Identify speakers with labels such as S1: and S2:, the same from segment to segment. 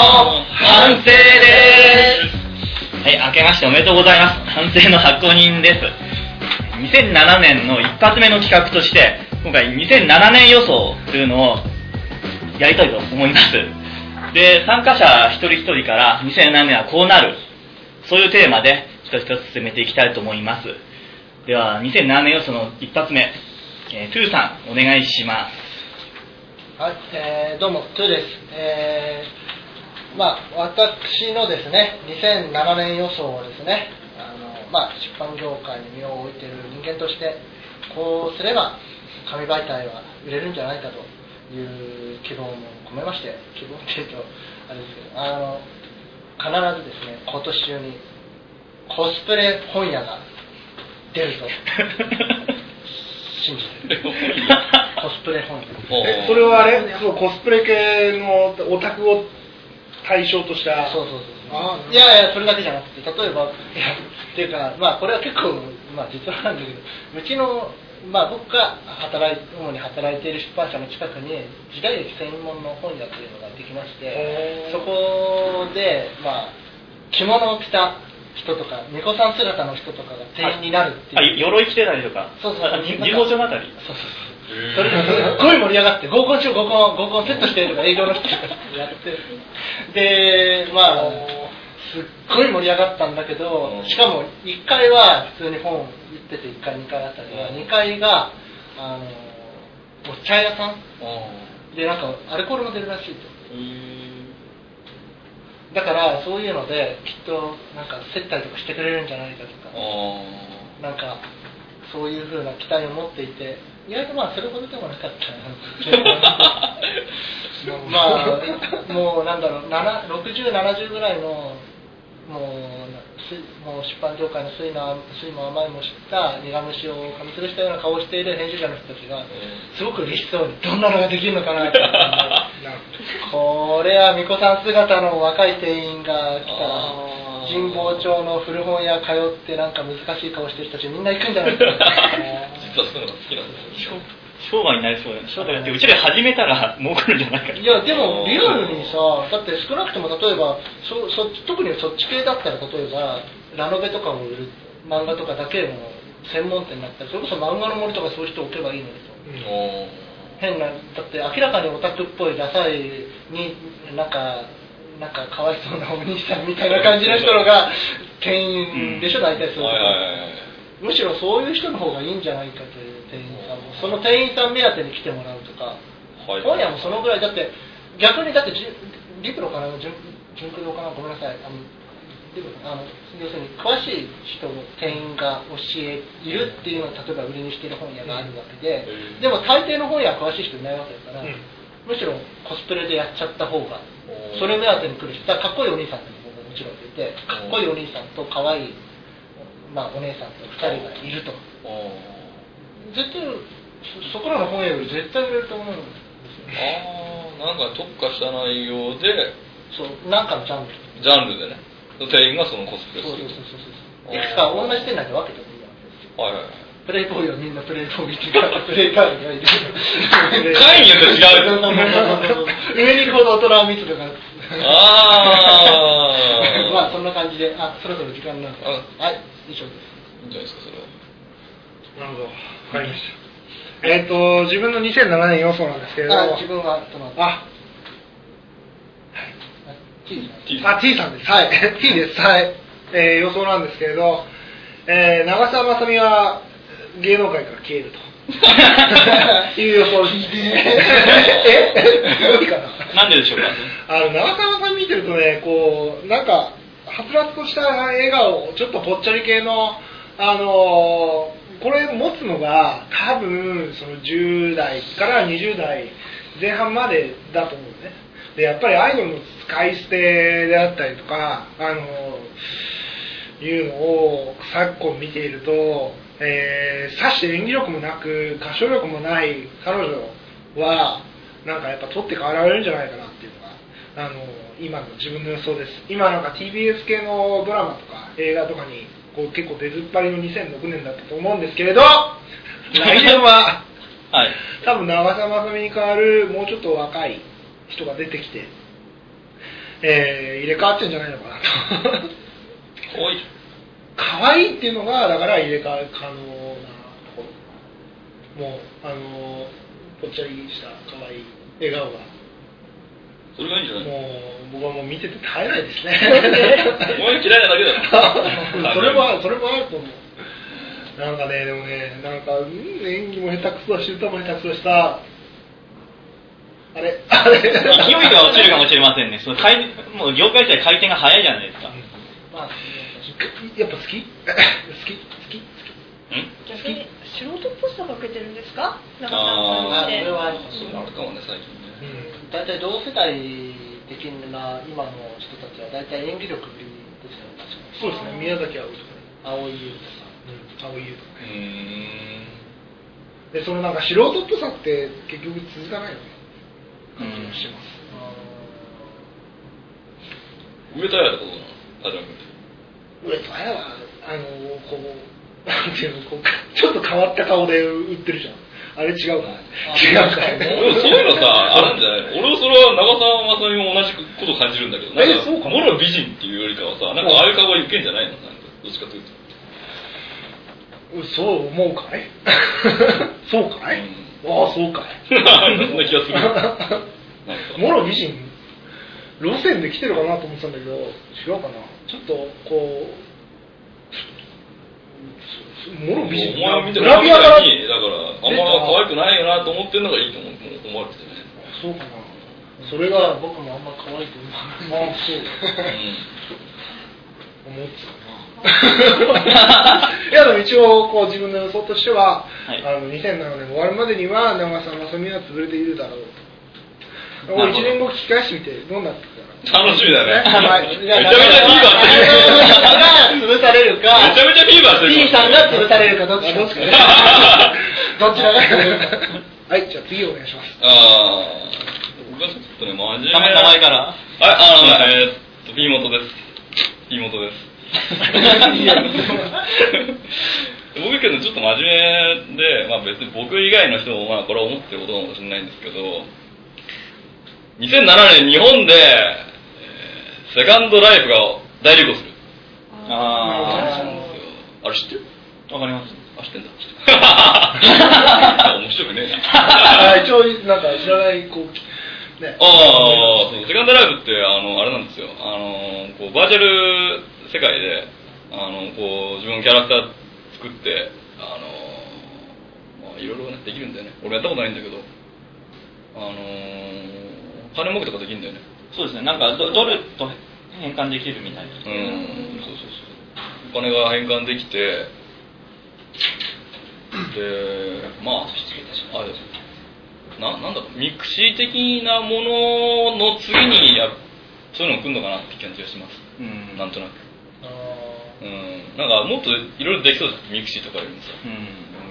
S1: 反省ですはい、明けましておめでとうございます。反省の箱人です。2007年の一発目の企画として、今回2007年予想というのをやりたいと思います。で、参加者一人一人から2007年はこうなる。そういうテーマで一つ一つ進めていきたいと思います。では、2007年予想の一発目、えー、トゥーさん、お願いします。
S2: はい、えーどうも、トゥーです。えーまあ、私のですね、2007年予想をですね、あのまあ、出版業界に身を置いている人間として、こうすれば、紙媒体は売れるんじゃないかという希望も込めまして、希望っていうと、あれですけど、あの必ずですね、今年中にコスプレ本屋が出ると信じてる。コスプレ本屋。
S3: えそれはあれ？そうコスプレ系のオタクを対象とした。
S2: そうそうそう。
S3: あ
S2: いやいやそれだけじゃなくて例えばいやっていうかまあこれは結構まあ実はなんだけどうちのまあ僕が働い主に働いている出版社の近くに時代劇専門の本屋というのができましてそこでまあ着物を着た人とか巫女さん姿の人とかが店員になるって
S1: あ、
S2: いう。
S1: 鎧着てたりとか、
S2: そうそう
S1: あじ自動車のあたり？
S2: そうそうそうそれですっごい盛り上がって合コンしよう合コン合コンセットしてとか営業の人がやって。でまあすっごい盛り上がったんだけどしかも1階は普通に本売ってて1階2階あたりは2階があのお茶屋さん。でなんかアルコールも出るらしいと。だからそういうのできっとなんか接待とかしてくれるんじゃないかとか。なんかそういうふうな期待を持っていて意外とまあそれほどでもなかったな まあもうなんだろう6070ぐらいのもうすもう出版業界の酸いの酸いも甘いも知った苦虫を噛みつぶしたような顔をしている編集者の人たちがすごく嬉しそうにどんなのができるのかなって。これは巫女さん姿の若い店員が来たら神保町の古本屋通ってなんか難しい顔してる人たちみんな行くんじゃないですか
S4: 実 はそういうのが好きなんですよ
S1: 商売になりそうだよ商売だってうちで始めたら儲かるんじゃないか。
S2: いやでもリアルにさだって少なくとも例えばそそっち特にそっち系だったら例えばラノベとかを売る漫画とかだけの専門店になったらそれこそ漫画の森とかそういう人置けばいいのにと変なだって明らかにオタクっぽいダサいになんかなんかかわいそうなお兄さんみたいな感じの人のが店員でしょ、大体そういう
S4: はいはいはい
S2: むしろそういう人の方がいいんじゃないかという店員さんもその店員さん目当てに来てもらうとか
S4: はい。
S2: 本屋もそのぐらいだって逆にだってじリプロかな純純駆動かな？ごめんなさい。あのあの要するに詳しい人の店員が教えいるっていうのを例えば売りにしてる本屋があるわけで、
S4: うん。
S2: でも大抵の本屋は詳しい人いないわけだから、
S3: うん。
S2: むしろコスプレでやっちゃった方がそれ目当てに来る人だかっこいいお兄さんっていうのももちろんいてかっこいいお兄さんと可愛いまあお姉さんと2人がいると。絶対そそこらの本屋より絶対売れると思うんですよ。
S4: ああなんか特化した内容で。
S2: そうなんかのジャンル。
S4: ジャンルでね。店員がそのコスプレ
S2: そう
S4: する。
S2: そうそうそうそういくつか同じ店内で分けてもいいわけですよ。
S4: はいはいはい。
S2: プレイボーイはみんなプレイボーイっていうかプレイいる。
S4: 会によって違う。
S2: 上に行くほど大人密度が
S4: あー。
S2: まあそんな感じで。あそろそろ時間になるから
S4: あ
S2: はい。以上です。
S4: いいんじゃないですかそれは
S3: なるほど。わかりました。えっ、と自分の2007年予想なんですけれど。
S2: あ自分はその
S3: あ。
S2: あ T さん。
S3: あ T さんです。
S2: はい。
S3: T です。はい、えー予想なんですけれど、えー長澤まさみは芸能界から消えるという予想ですえいいかな
S1: なんででしょうか？
S3: あの長澤さん見てるとねこうなんかはつらつとした笑顔ちょっとぽっちゃり系のあのーこれ持つのが多分その10代から20代前半までだと思うね。でやっぱりアイドルの使い捨てであったりとかあのーいうのを昨今見ていると、えー、さして演技力もなく歌唱力もない彼女はなんかやっぱ取って代わられるんじゃないかなっていうのがあの今の自分の予想です。今なんか TBS 系のドラマとか映画とかにこう結構出ずっぱりの2006年だったと思うんですけれど来年は
S1: はい。
S3: 多分長澤まさみに代わるもうちょっと若い人が出てきてえー入れ替わってんじゃないのかなと。
S4: いじ
S3: 可愛いっていうのがだから入れ替わり可能なところ。もうあのぽっちゃりした可愛い笑顔が。
S4: それがいいんじゃない？
S3: もう僕はもう見てて耐えないですね。
S4: お前が嫌いなだけだろ
S3: それもそれもあると思う。なんかねでもねなんかうん演技も下手くそだし歌も下手くそだしさ。あれあれ。
S1: 勢いが落ちるかもしれませんね。その回もう業界自体回転が早いじゃないですか。
S2: まあ
S3: やっぱ好き？好き？好き？好き？
S1: ん？
S5: 逆に素人っぽさかけてるんですか？長
S4: あ
S2: まあそれはあ
S4: るかもね最近ね。
S3: うん。
S2: 大体同世代的な今の人たちは大体演技力ですよね確かに。
S3: そうですね。宮崎あおいとかね。
S2: 青井優とか
S3: うん。青い優とかでそのなんか素人っぽさって結局続かないよね。感じがします、
S4: 上戸彩とかどうなの？田島君って
S3: 上戸彩はあのこうなんていうのこうちょっと変わった顔で売ってるじゃん。あれ違うか
S2: あ
S3: 違うか
S2: そう
S4: 俺そういうのさ、あるんじゃない？俺はそれは長澤まさみも同じこと感じるんだけど、なんか、
S3: えそうか
S4: もろ美人っていうよりかはさ、なんかああいう顔がいけんじゃないのなんか、どっちかというと。
S3: そう思うかい？そうかい、ああそうかい。
S4: そんな気がする。
S3: もろ美人？路線で来てるかなと思ってたんだけど違うかな。ちょっとこうもろ美人
S4: お前みたい
S3: グ
S4: な
S3: ラビアから
S4: に、だから、あんま可愛くないよなと思ってるのがいいと思う思われててね。
S3: そうかな。それが
S2: 僕もあんま可愛いと思わない。
S3: あそう。
S4: う
S3: 思ってたな。いやでも一応こう自分の予想としては、
S1: はい。
S3: あの2007年終わるまでには長澤まさみは潰れているだろうともう1年後聞き返してみてどうなってたか
S4: ん。楽しみだね。
S3: はい
S4: めちゃめちゃフィーバーしてる。
S2: が潰されるか
S4: めちゃめちゃフィーバーしてる。
S2: T さんが潰されるかどっちかですね どちらが
S3: はいじゃあ次お願いします
S4: ああ、僕はちょっとね、真面目な。
S1: 名前名前から
S4: はい、あの、えーっと、P 元です。P 元です。僕けどちょっと真面目で、まあ別に僕以外の人もまあこれは思ってることかもしれないんですけど、2007年日本で、えーセカンドライフが大流行する。
S1: あ
S4: あれ知ってる？
S1: あ、わかります。
S4: あ、知ってんだ。面白くねえな。
S3: あ一応なんか知らないこうね
S4: ああ、セカンドライブって、あの、あれなんですよ。あの、こう、バーチャル世界で、あの、こう、自分のキャラクター作って、あの、まあ、いろいろね、できるんだよね。俺やったことないんだけど、あの、金儲けとかできるんだよね。
S1: そうですね、なんかドドルと変換できるみたいです
S4: う
S1: ね。
S4: ん、そうそうそう。お金が返還できて、で、まあ、あれですななんだろう、 mixi 的なものの次にやる、そういうのが来るのかなって感じがします。
S1: うん。
S4: なんとなく。
S2: あ
S4: うん。なんかもっといろいろできそうです mixi とかよりもさ。
S1: うん。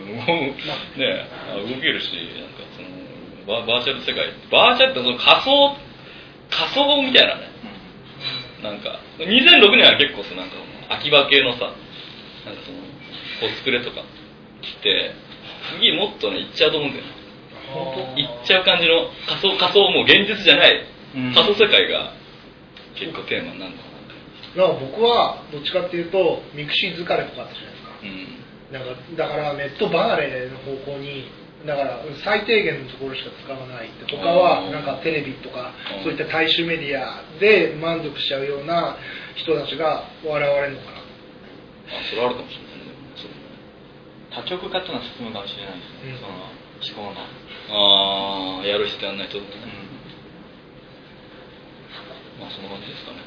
S4: う んね動けるし、なんかバ、バーチャル世界、バーチャルってその仮想、仮想みたいなね。なんか、2006年は結構さ、なんか、秋葉系のさ、なんかその、コスプレとか着て、次もっとね、行っちゃうと思うんだよね。行っちゃう感じの仮想、仮想もう現実じゃない、
S1: うん
S4: 仮想世界が結構テーマになるのか
S3: だから僕はどっちかっていうと mixi 疲れとかあったじゃないですか
S4: な。うん。
S3: なんかだからネット離れの方向にだから最低限のところしか使わないって他はなんかテレビとか
S4: うん
S3: そういった大衆メディアで満足しちゃうような人たちが笑われるのかな
S4: あ、それあるかもしれないね。そう
S1: 多極化っていうのは進むかもしれないですね、
S3: うん
S1: その思考の。
S4: ああ、やる人やんない人だね。
S1: うん
S4: まあそんな感じですかね。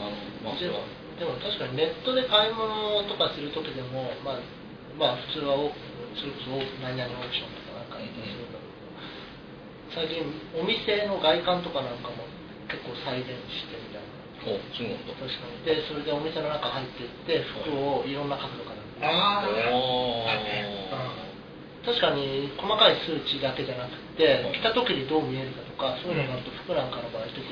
S4: あの、まあそ
S2: でも
S4: れは。
S2: でも確かにネットで買い物とかするときでも、まあ、まあ普通はおそれこそ何々オークションとかなんかやったりするんだけど、最近お店の外観とかなんかも結構再現してみたいな
S4: お、そうなんだ。
S2: 確かにでそれでお店の中入っていって服をいろんな角度から
S3: あ
S4: お
S2: 確かに細かい数値だけじゃなくて
S4: はい
S2: 着た時にどう見えるかとかそういうのがあると服なんかの場合特に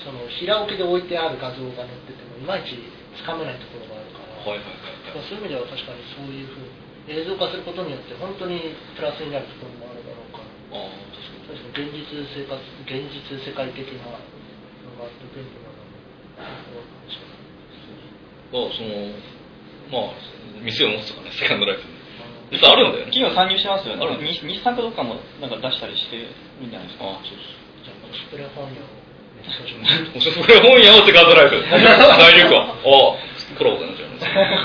S2: その平置きで置いてある画像が載っててもいまいちつかめないところがあるから、
S4: はいはいはいはい。
S2: そういう意味では確かにそういうふうに映像化することによって本当にプラスになるところもあるだろうから。
S4: ああ、確かに。
S2: 確かに現実生活現実世界的なのががあって便利なの
S4: まあそのまあ店を持つとかねセカンドライフ実はあるんだよね
S1: 企業参入してますよね
S4: ある
S1: 日日産かどっかもなんか出したりしてるんじゃないです。か
S4: あそう
S2: じゃあコスプレ本屋をね少々
S4: そうそれ本屋をセカンドライフ。大流行ああコラボだなじゃ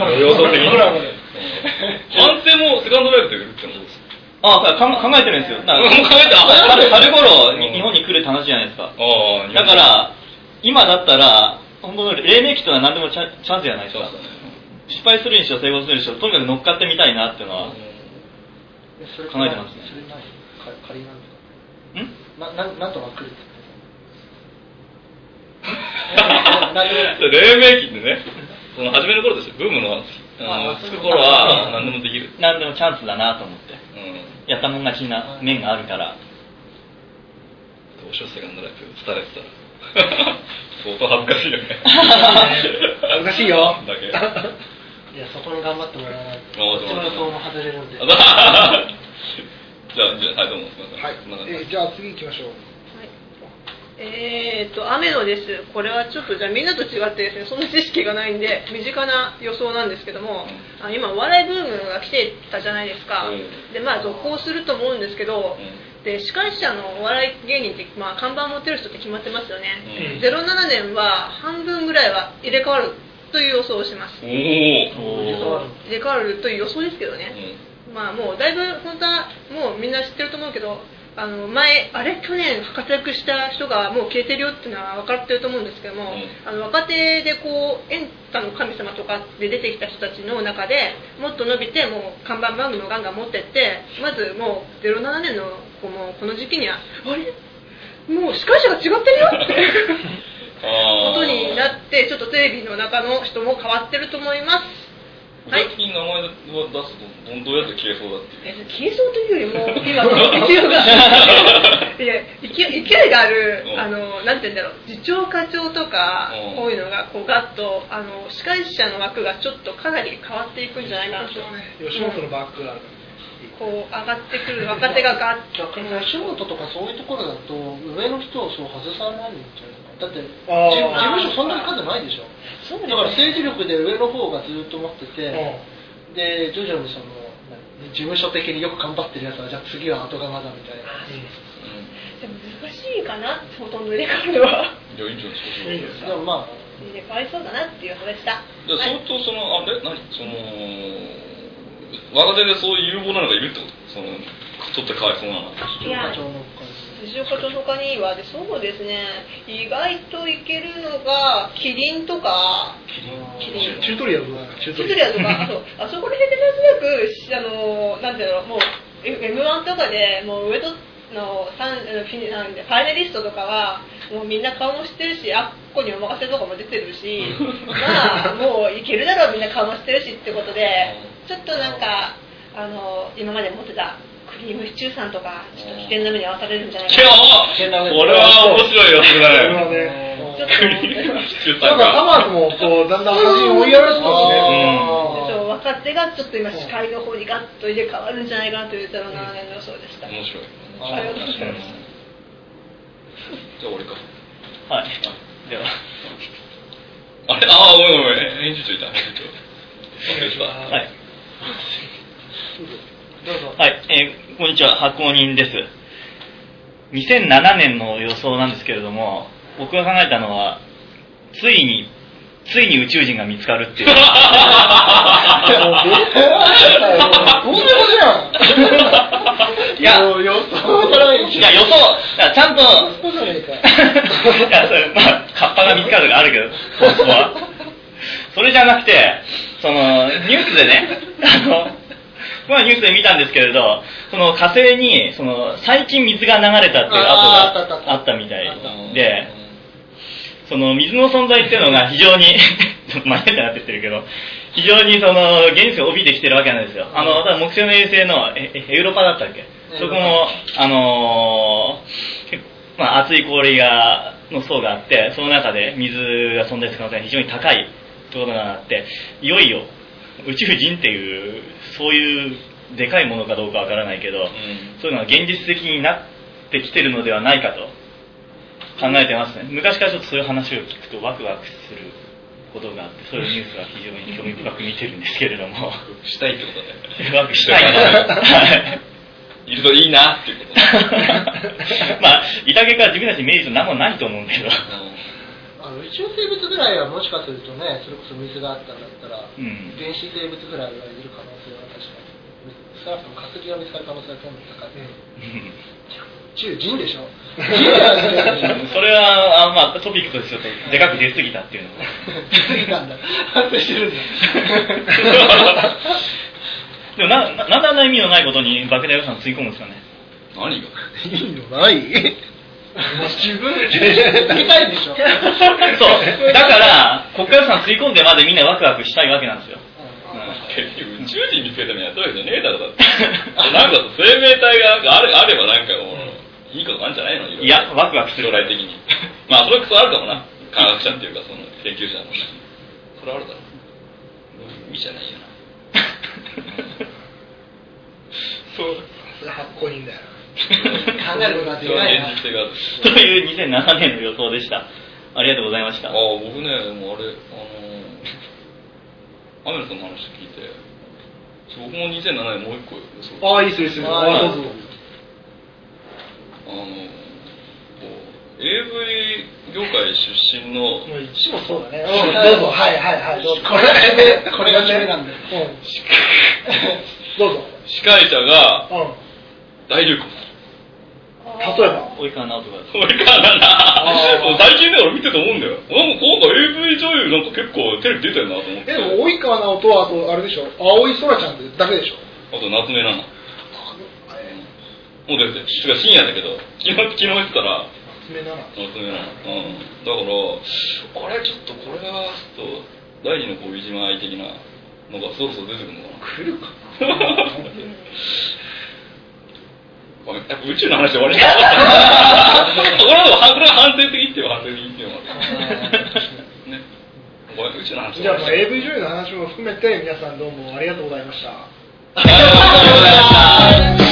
S4: あ予想的に
S3: コラボで
S4: 安定もセカンドライフで売るっての
S1: ああ考考えてるんですよだから
S4: もう考えてあ
S1: 春春頃に
S4: うん
S1: 日本に来るって話じゃないですか
S4: ああ
S1: だから今だったら本当の黎明期というのは何でもチャチャンスじゃないですか失敗するにしろ成功するにしろとにかく乗っかってみたいなっていうのは
S2: えそれ
S1: 考えてますね
S2: それ仮なんです
S1: ん
S2: かななんなんとか来るって
S4: 黎明期ってねその初めの頃ですよブームのあつく頃は何でもできる。
S1: 何でもチャンスだなと思って。
S4: うん。
S1: やったもん勝ちな面があるから。
S4: どうしようセカンドライフ伝えてたら。相当恥ずかしいよね。
S3: 恥ずかしいよ。
S4: だけ。
S2: いやそこに頑張ってもらわないと。
S4: あ
S2: こっちの予想も外れるんで。
S4: じゃあじゃあはいどうも。すみません。
S3: はい。
S4: じ
S3: ゃあ次行きましょう
S5: えー、と雨野です、これはちょっとじゃあみんなと違ってですねそんな知識がないんで身近な予想なんですけども、あ今お笑いブームが来てたじゃないですか、
S4: うん。
S5: でまあ続行すると思うんですけど、
S4: う
S5: で司会者のお笑い芸人って、まあ、看板持ってる人って決まってますよね、
S4: うん。
S5: 07年は半分ぐらいは入れ替わるという予想をします。
S4: おお
S2: 入れ替わる。
S5: 入れ替わるという予想ですけどね、まあもうだいぶ本当はもうみんな知ってると思うけどあの前あれ？去年活躍した人がもう消えてるよっていうのは分かってると思うんですけども、
S4: うん。
S5: あの若手でこうエンタの神様とかで出てきた人たちの中でもっと伸びてもう看板番組をガンガン持ってってまずもう07年のこのこの時期にはあれ？もう司会者が違ってるよって
S4: あ
S5: ことになってちょっとテレビの中の人も変わってると思います
S4: 具体的に名前を出すとどどうやって消えそうだっていう。
S5: え消えそうというよりも今 の 勢いが。いや勢い勢いがある
S4: うん。
S5: あのなんて言うんだろう次長課長とか
S4: うん。
S5: こういうのがこうガッとあの司会者の枠がちょっとかなり変わっていくんじゃないかなと。
S3: 吉本のバックがある
S5: こう上がってくる若手がガッ
S2: 逆に吉本とかそういうところだと上の人をそう外さないんじゃないかなだって事務所そんなに数ないでしょ
S5: そう
S2: だから政治力で上の方がずっと持ってて、で徐々にその事務所的によく頑張ってるやつはじゃあ次は後釜だみたいな
S5: でも難しいかなほとんど入れ替わるは
S4: じゃあいいんじゃないですか
S3: で
S2: もまあ
S5: 入れ替わりそうだなっていう話でした
S4: じゃあ
S5: はい
S4: 相当そのあれ何その若手でそういう有望なのがいるってこと？その取ってかわいそうなの
S5: いや藤岡と他には。でそうですね。意外といけるのがキリンとか。キリン。
S3: チュートリアルどうですか。チュート
S5: チュートリアルとか。あそう。あそこら辺でなんとなくしあのなんていうのもう m 1とかでもう上との三あのフィニなんでファイナリストとかはもうみんな顔も知ってるしあっこにお任せとかも出てるし まあもういけるだろうみんな顔も知ってるしってことでちょっとなんかあの今まで持ってたクリームシチューさんとかちょっと危険な目に遭わされるんじゃない
S4: いや
S5: かな
S4: これは面白いよそれね
S3: ね
S5: ちょっと
S3: なんかサマーズもこうだんだん端に追いやられてますね。
S5: 若手がちょっと今司会の方にガッと入れ替わるんじゃないかなという07年の予想でした、
S4: 面白い。
S5: ありがとうござい。ます
S4: じゃあ俺か。
S1: はい。では。
S4: あれ？ああごめんごめん。編集長いた。編集長お願いします。
S1: はいはい、えーこんにちは、発行人です。2007年の予想なんですけれども、僕が考えたのは、ついに、ついに宇宙人が見つかるっていう。
S3: どうでもじゃん。
S1: いや、
S3: 予想じゃない
S1: いや、予想、ちゃんと、いや、それ、まあ、カッパが見つかるとかあるけど、本当は。それじゃなくて、その、ニュースでね、あの、僕はニュースで見たんですけれど、その火星に、その、最近水が流れたっていう跡があったみたいで、その水の存在っていうのが非常に、マニアックになってってるけど、非常にその、現実を帯びてきてるわけなんですよ。あの、ただ木星の衛星の、え、えエウロパだったっけ？そこも、あのーまあ、熱い氷が、の層があって、その中で水が存在する可能性が非常に高いところがあって、いよいよ宇宙人っていう、そういうでかいものかどうかわからないけど、そういうのが現実的になってきてるのではないかと考えてますね。昔からちょっとそういう話を聞くとワクワクすることがあってそういうニュースが非常に興味深く見てるんですけれども。
S4: したいってことね。
S1: ワクしたいな。はい
S4: いるといいなっていうこと。
S1: まあ、いたけから自分たちメリット何もないと思うんだけど、
S2: あの宇宙生物ぐらいはもしかするとねそれこそ水があったんだったら、
S1: うん。
S2: 原始生物ぐらいはいる可能性は確かに。少なくとも化石が見つかる可能性は結構高い、宇宙人でしょ？人でしょ
S1: それは、あまあ、トピックとしてちょっとでかく出すぎたっていうのも。
S2: 過ぎたんだ。反省してるんだ。
S1: でもな、ななんであんな意味のないことに莫大予算つぎ込むんですかね。
S4: 何が？
S3: いいのない？
S2: 自分で聞きたいでしょ
S1: そう。だから、国家予算つぎ込んでまでみんなワクワクしたいわけなんですよ。
S4: 結局宇宙人見つけてもやったわけじゃねえだろだって。なんか生命体があれあればなんかもう、いいことなんじゃないの？
S1: いや、ワクワクする。
S4: 将来的に。まあそれこそあるかもな。科学者っていうかその研究者もね。それはあるだろう。意味じゃないよな。
S1: そう。
S3: それ発行人だよ
S2: 考 えることができないな
S4: 現実性がある。
S1: という2007年の予想でした。ありがとうございました。
S4: ああ、僕ね、もうあれ、あのー、アメルさんの話聞いて、僕も2007年もう一個予想
S3: ああいいっすいいっす
S2: あ
S3: ああどうぞ
S4: あの、こう、AV 業界出身の、
S3: もう一もそうだね。どうぞ。はいはいはい。
S2: これがこれが決めなんだよ
S3: うん。どうぞ。
S4: 司会者が
S3: うん。
S4: 大流行。
S3: 例えば
S1: 及川直人が。
S4: これからな最近だから見てて思うんだよ。なんか今回 AV 女優なんか結構テレビ出てるなと思って。
S3: えでも及川直人はあとあれでしょ？青井空ちゃんだけでしょ？
S4: あと夏目奈々。もう出て深夜だけど、昨日、昨日言ってたら、
S3: 爪なら
S4: 夏目奈々。うん。だから、あれちょっとこれは、ちょっと、第二の恋島愛的なのがそろそろ出てくるのかな。
S3: 来るか
S4: ごめんやっぱ宇宙の話で終わりになかった。これはこれは反省的っていう反省的っていうのがね。ごめん宇宙の話
S3: じゃあもう AV 女優の話も含めて皆さんどうもありがとうございました
S4: ありがとうございました